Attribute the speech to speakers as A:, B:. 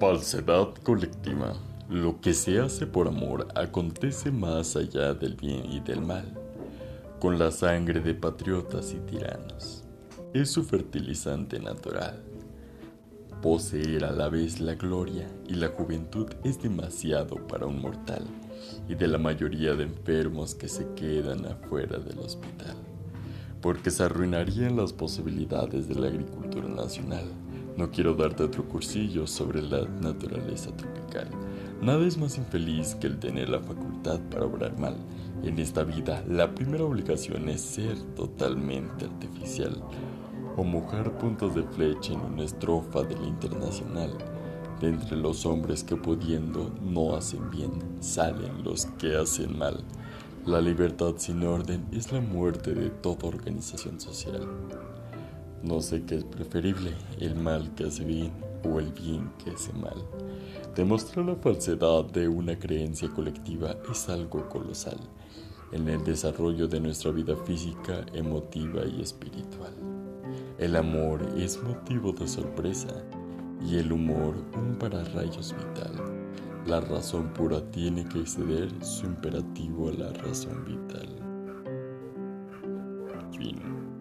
A: Falsedad colectiva. Lo que se hace por amor acontece más allá del bien y del mal, con la sangre de patriotas y tiranos. Es su fertilizante natural. Poseer a la vez la gloria y la juventud es demasiado para un mortal y de la mayoría de enfermos que se quedan afuera del hospital, porque se arruinarían las posibilidades de la agricultura nacional no quiero darte otro cursillo sobre la naturaleza tropical. Nada es más infeliz que el tener la facultad para obrar mal. En esta vida, la primera obligación es ser totalmente artificial o mojar puntos de flecha en una estrofa del internacional. De entre los hombres que pudiendo no hacen bien, salen los que hacen mal. La libertad sin orden es la muerte de toda organización social. No sé qué es preferible, el mal que hace bien o el bien que hace mal. Demostrar la falsedad de una creencia colectiva es algo colosal en el desarrollo de nuestra vida física, emotiva y espiritual. El amor es motivo de sorpresa y el humor un pararrayos vital. La razón pura tiene que exceder su imperativo a la razón vital. Fin.